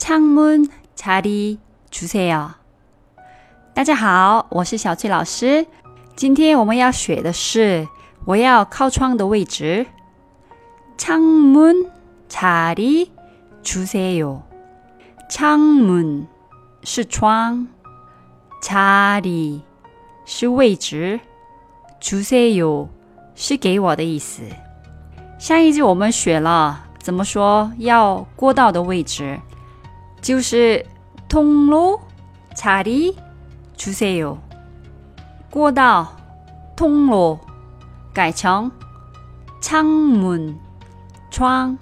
창문자리주세요。大家好，我是小翠老师。今天我们要学的是我要靠窗的位置。창문자리주세 요。 창문是窗，자리是位置，주세요是给我的意思。上一集我们学了怎么说要过道的位置。 就是通路查理出세요过道通路改成창문窗，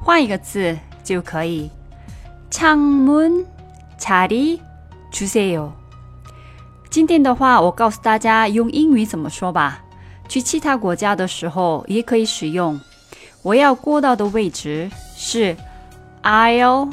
换一个字就可以。창문자리주세 요。 今天的话，我告诉大家用英语怎么说吧。去其他国家的时候也可以使用。我要过道的位置是 I'll。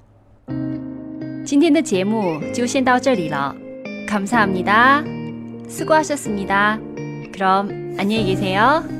今天的节目就先到这里了。감사합니다수고하셨습니다그럼안녕히계세요